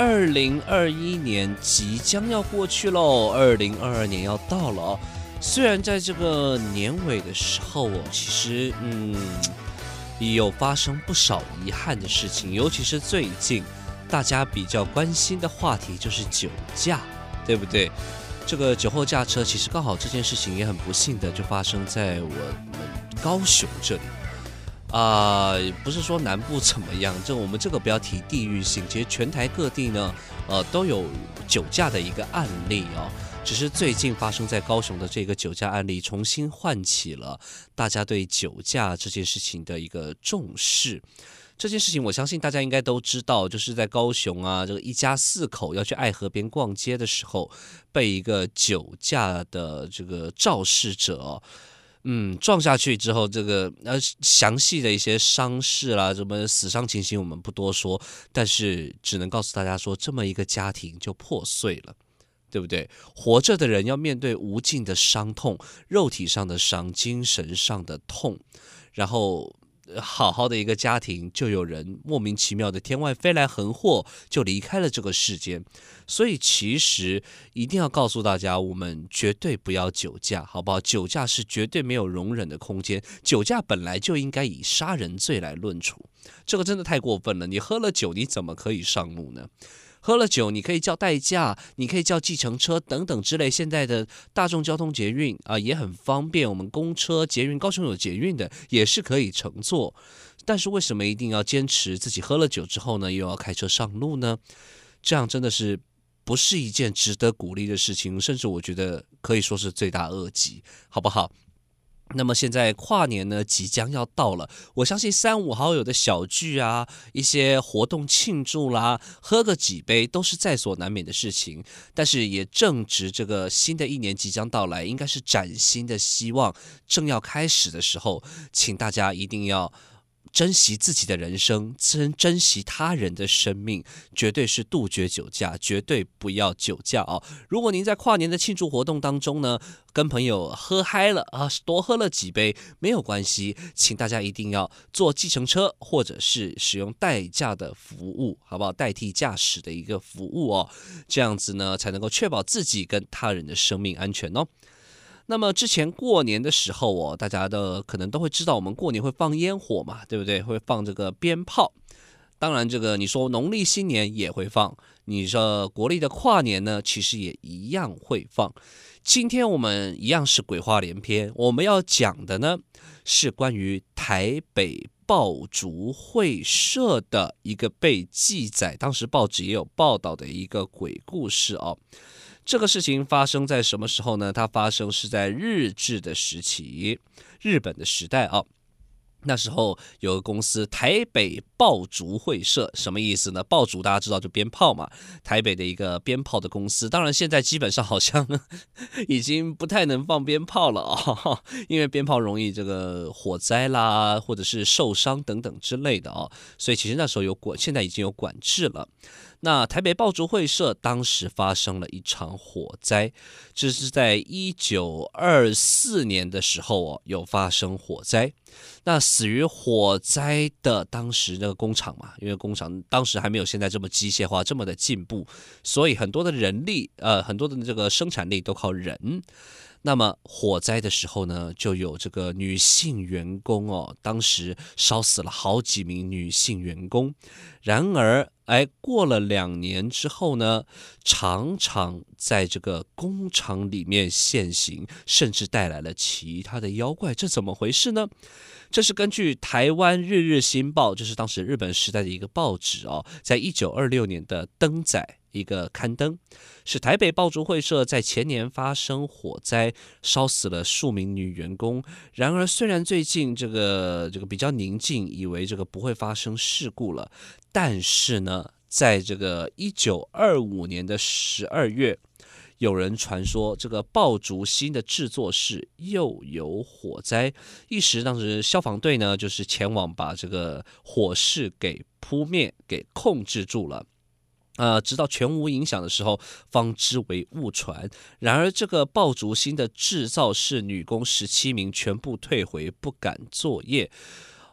二零二一年即将要过去喽，二零二二年要到了。虽然在这个年尾的时候我，其实嗯，有发生不少遗憾的事情，尤其是最近大家比较关心的话题就是酒驾，对不对？这个酒后驾车，其实刚好这件事情也很不幸的就发生在我们高雄这里。啊、不是说南部怎么样，就我们这个不要提地域性，其实全台各地呢，呃，都有酒驾的一个案例哦。只是最近发生在高雄的这个酒驾案例，重新唤起了大家对酒驾这件事情的一个重视。这件事情，我相信大家应该都知道，就是在高雄啊，这个一家四口要去爱河边逛街的时候，被一个酒驾的这个肇事者。嗯，撞下去之后，这个呃详细的一些伤势啦，什么死伤情形我们不多说，但是只能告诉大家说，这么一个家庭就破碎了，对不对？活着的人要面对无尽的伤痛，肉体上的伤，精神上的痛，然后。好好的一个家庭，就有人莫名其妙的天外飞来横祸，就离开了这个世间。所以其实一定要告诉大家，我们绝对不要酒驾，好不好？酒驾是绝对没有容忍的空间。酒驾本来就应该以杀人罪来论处，这个真的太过分了。你喝了酒，你怎么可以上路呢？喝了酒，你可以叫代驾，你可以叫计程车等等之类。现在的大众交通捷运啊也很方便，我们公车、捷运，高雄有捷运的也是可以乘坐。但是为什么一定要坚持自己喝了酒之后呢，又要开车上路呢？这样真的是不是一件值得鼓励的事情，甚至我觉得可以说是罪大恶极，好不好？那么现在跨年呢，即将要到了，我相信三五好友的小聚啊，一些活动庆祝啦，喝个几杯都是在所难免的事情。但是也正值这个新的一年即将到来，应该是崭新的希望正要开始的时候，请大家一定要。珍惜自己的人生，珍珍惜他人的生命，绝对是杜绝酒驾，绝对不要酒驾哦。如果您在跨年的庆祝活动当中呢，跟朋友喝嗨了啊，多喝了几杯没有关系，请大家一定要坐计程车或者是使用代驾的服务，好不好？代替驾驶的一个服务哦，这样子呢才能够确保自己跟他人的生命安全哦。那么之前过年的时候哦，大家的可能都会知道，我们过年会放烟火嘛，对不对？会放这个鞭炮。当然，这个你说农历新年也会放，你说国历的跨年呢，其实也一样会放。今天我们一样是鬼话连篇，我们要讲的呢是关于台北爆竹会社的一个被记载，当时报纸也有报道的一个鬼故事哦。这个事情发生在什么时候呢？它发生是在日治的时期，日本的时代啊。那时候有个公司台北爆竹会社，什么意思呢？爆竹大家知道就鞭炮嘛，台北的一个鞭炮的公司。当然现在基本上好像 已经不太能放鞭炮了啊，因为鞭炮容易这个火灾啦，或者是受伤等等之类的啊，所以其实那时候有管，现在已经有管制了。那台北爆竹会社当时发生了一场火灾，这是在一九二四年的时候哦，有发生火灾。那死于火灾的当时那个工厂嘛，因为工厂当时还没有现在这么机械化，这么的进步，所以很多的人力，呃，很多的这个生产力都靠人。那么火灾的时候呢，就有这个女性员工哦，当时烧死了好几名女性员工。然而，哎，过了两年之后呢，常常在这个工厂里面现形，甚至带来了其他的妖怪，这怎么回事呢？这是根据台湾日日新报，就是当时日本时代的一个报纸哦，在一九二六年的登载一个刊登，是台北爆竹会社在前年发生火灾，烧死了数名女员工。然而，虽然最近这个这个比较宁静，以为这个不会发生事故了，但是呢。在这个一九二五年的十二月，有人传说这个爆竹新的制作室又有火灾，一时当时消防队呢就是前往把这个火势给扑灭、给控制住了。呃，直到全无影响的时候，方知为误传。然而，这个爆竹星的制造室女工十七名全部退回，不敢作业。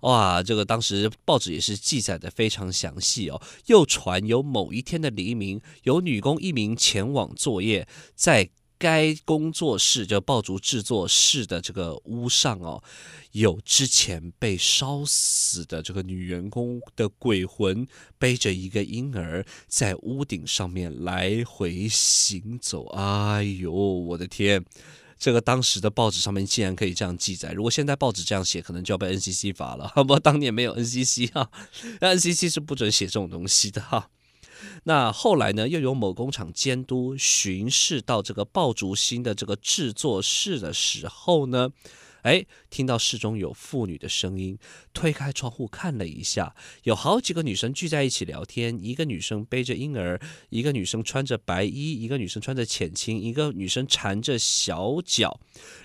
哇，这个当时报纸也是记载的非常详细哦。又传有某一天的黎明，有女工一名前往作业，在。该工作室就爆竹制作室的这个屋上哦，有之前被烧死的这个女员工的鬼魂，背着一个婴儿在屋顶上面来回行走。哎呦，我的天！这个当时的报纸上面竟然可以这样记载，如果现在报纸这样写，可能就要被 NCC 罚了。不当年没有 NCC 哈，NCC 是不准写这种东西的哈。那后来呢，又有某工厂监督巡视到这个爆竹芯的这个制作室的时候呢，哎，听到室中有妇女的声音，推开窗户看了一下，有好几个女生聚在一起聊天。一个女生背着婴儿，一个女生穿着白衣，一个女生穿着浅青，一个女生缠着小脚，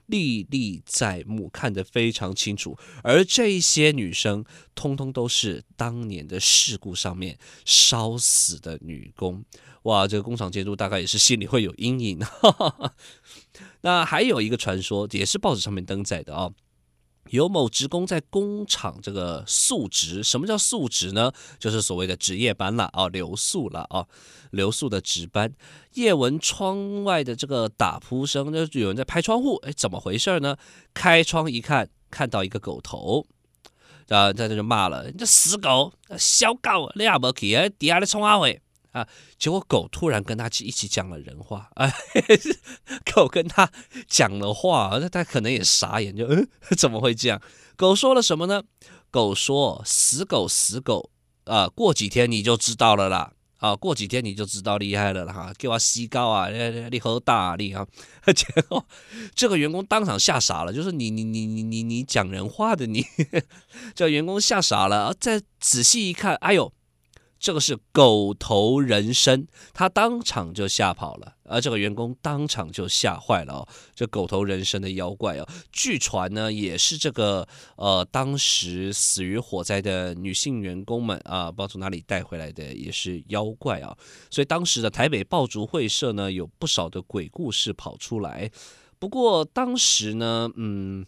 历历在目，看得非常清楚。而这些女生，通通都是当年的事故上面烧死的女工。哇，这个工厂监督大概也是心里会有阴影。那还有一个传说，也是报纸上面登载的啊、哦，有某职工在工厂这个宿值，什么叫宿值呢？就是所谓的值夜班了啊，留宿了啊，留宿的值班。夜闻窗外的这个打扑声，就是有人在拍窗户，哎，怎么回事呢？开窗一看，看到一个狗头，啊，在这就骂了：“你这死狗，小狗，你也不去，底下的冲阿伟。”啊！结果狗突然跟他一起讲了人话，哎，狗跟他讲了话，那他可能也傻眼，就嗯，怎么会这样？狗说了什么呢？狗说：“死狗，死狗，啊，过几天你就知道了啦，啊，过几天你就知道厉害了啦，哈，给我吸高啊，你好大力啊！” 结果这个员工当场吓傻了，就是你你你你你你讲人话的你，这员工吓傻了，再仔细一看，哎呦！这个是狗头人身，他当场就吓跑了，而这个员工当场就吓坏了哦。这狗头人身的妖怪哦，据传呢也是这个呃当时死于火灾的女性员工们啊，不知道从哪里带回来的，也是妖怪啊。所以当时的台北爆竹会社呢，有不少的鬼故事跑出来。不过当时呢，嗯。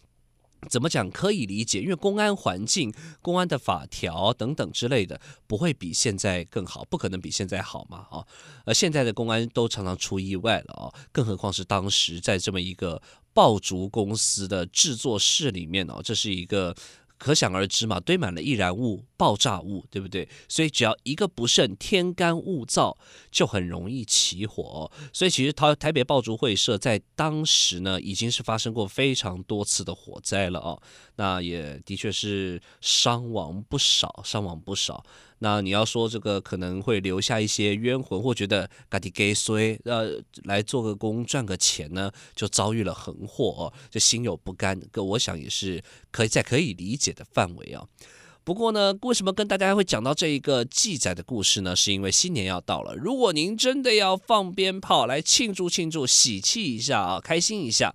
怎么讲可以理解？因为公安环境、公安的法条等等之类的，不会比现在更好，不可能比现在好嘛啊！而现在的公安都常常出意外了啊，更何况是当时在这么一个爆竹公司的制作室里面哦，这是一个。可想而知嘛，堆满了易燃物、爆炸物，对不对？所以只要一个不慎，天干物燥，就很容易起火。所以其实台台北爆竹会社在当时呢，已经是发生过非常多次的火灾了哦。那也的确是伤亡不少，伤亡不少。那你要说这个可能会留下一些冤魂，或觉得赶紧给衰，呃，来做个工赚个钱呢，就遭遇了横祸哦，就心有不甘。个我想也是可以在可以理解的范围啊。不过呢，为什么跟大家会讲到这一个记载的故事呢？是因为新年要到了，如果您真的要放鞭炮来庆祝庆祝、喜气一下啊，开心一下。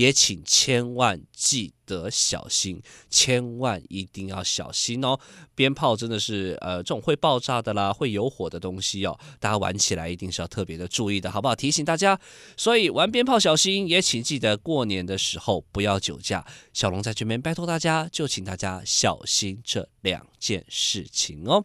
也请千万记得小心，千万一定要小心哦！鞭炮真的是呃，这种会爆炸的啦，会有火的东西哦，大家玩起来一定是要特别的注意的，好不好？提醒大家，所以玩鞭炮小心，也请记得过年的时候不要酒驾。小龙在这边拜托大家，就请大家小心这两件事情哦。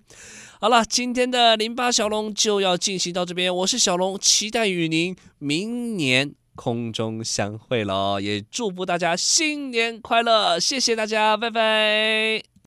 好了，今天的零八小龙就要进行到这边，我是小龙，期待与您明年。空中相会喽，也祝福大家新年快乐！谢谢大家，拜拜。